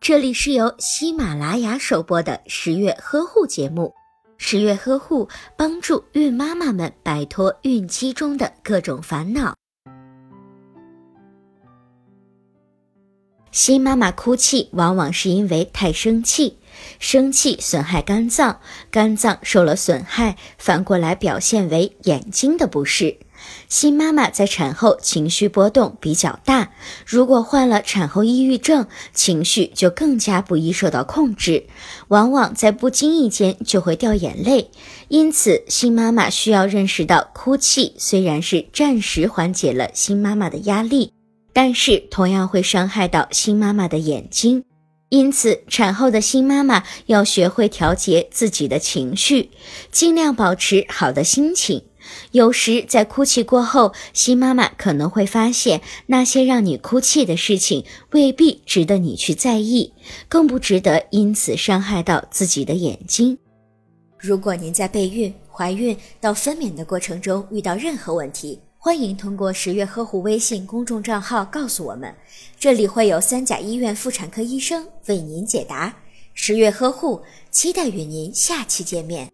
这里是由喜马拉雅首播的十月呵护节目。十月呵护帮助孕妈妈们摆脱孕期中的各种烦恼。新妈妈哭泣，往往是因为太生气，生气损害肝脏，肝脏受了损害，反过来表现为眼睛的不适。新妈妈在产后情绪波动比较大，如果患了产后抑郁症，情绪就更加不易受到控制，往往在不经意间就会掉眼泪。因此，新妈妈需要认识到，哭泣虽然是暂时缓解了新妈妈的压力，但是同样会伤害到新妈妈的眼睛。因此，产后的新妈妈要学会调节自己的情绪，尽量保持好的心情。有时在哭泣过后，新妈妈可能会发现，那些让你哭泣的事情未必值得你去在意，更不值得因此伤害到自己的眼睛。如果您在备孕、怀孕到分娩的过程中遇到任何问题，欢迎通过十月呵护微信公众账号告诉我们，这里会有三甲医院妇产科医生为您解答。十月呵护，期待与您下期见面。